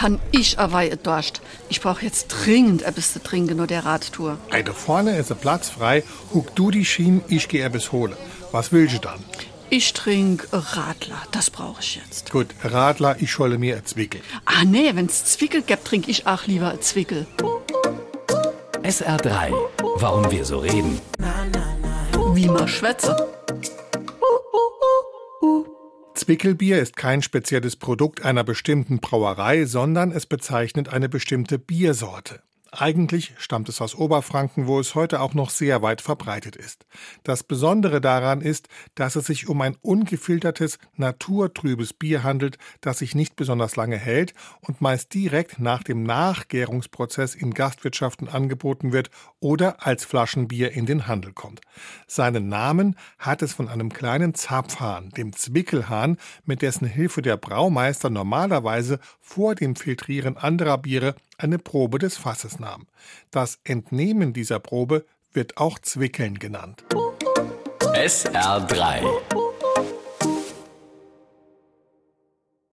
han ich awei Durst. Ich brauch jetzt dringend etwas zu trinken nur der Radtour. Ey, da vorne ist ein Platz frei. Huck du die Schienen, ich geh etwas holen. Was willst du dann? Ich trink Radler, das brauche ich jetzt. Gut, Radler, ich scholle mir ein Zwickel. Ah nee, wenn's Zwickel gibt, trink ich auch lieber ein Zwickel. SR3. Warum wir so reden. Wie man schwätze. Zwickelbier ist kein spezielles Produkt einer bestimmten Brauerei, sondern es bezeichnet eine bestimmte Biersorte. Eigentlich stammt es aus Oberfranken, wo es heute auch noch sehr weit verbreitet ist. Das Besondere daran ist, dass es sich um ein ungefiltertes, naturtrübes Bier handelt, das sich nicht besonders lange hält und meist direkt nach dem Nachgärungsprozess in Gastwirtschaften angeboten wird oder als Flaschenbier in den Handel kommt. Seinen Namen hat es von einem kleinen Zapfhahn, dem Zwickelhahn, mit dessen Hilfe der Braumeister normalerweise vor dem Filtrieren anderer Biere eine Probe des Fasses nahm. Das Entnehmen dieser Probe wird auch Zwickeln genannt. SR3.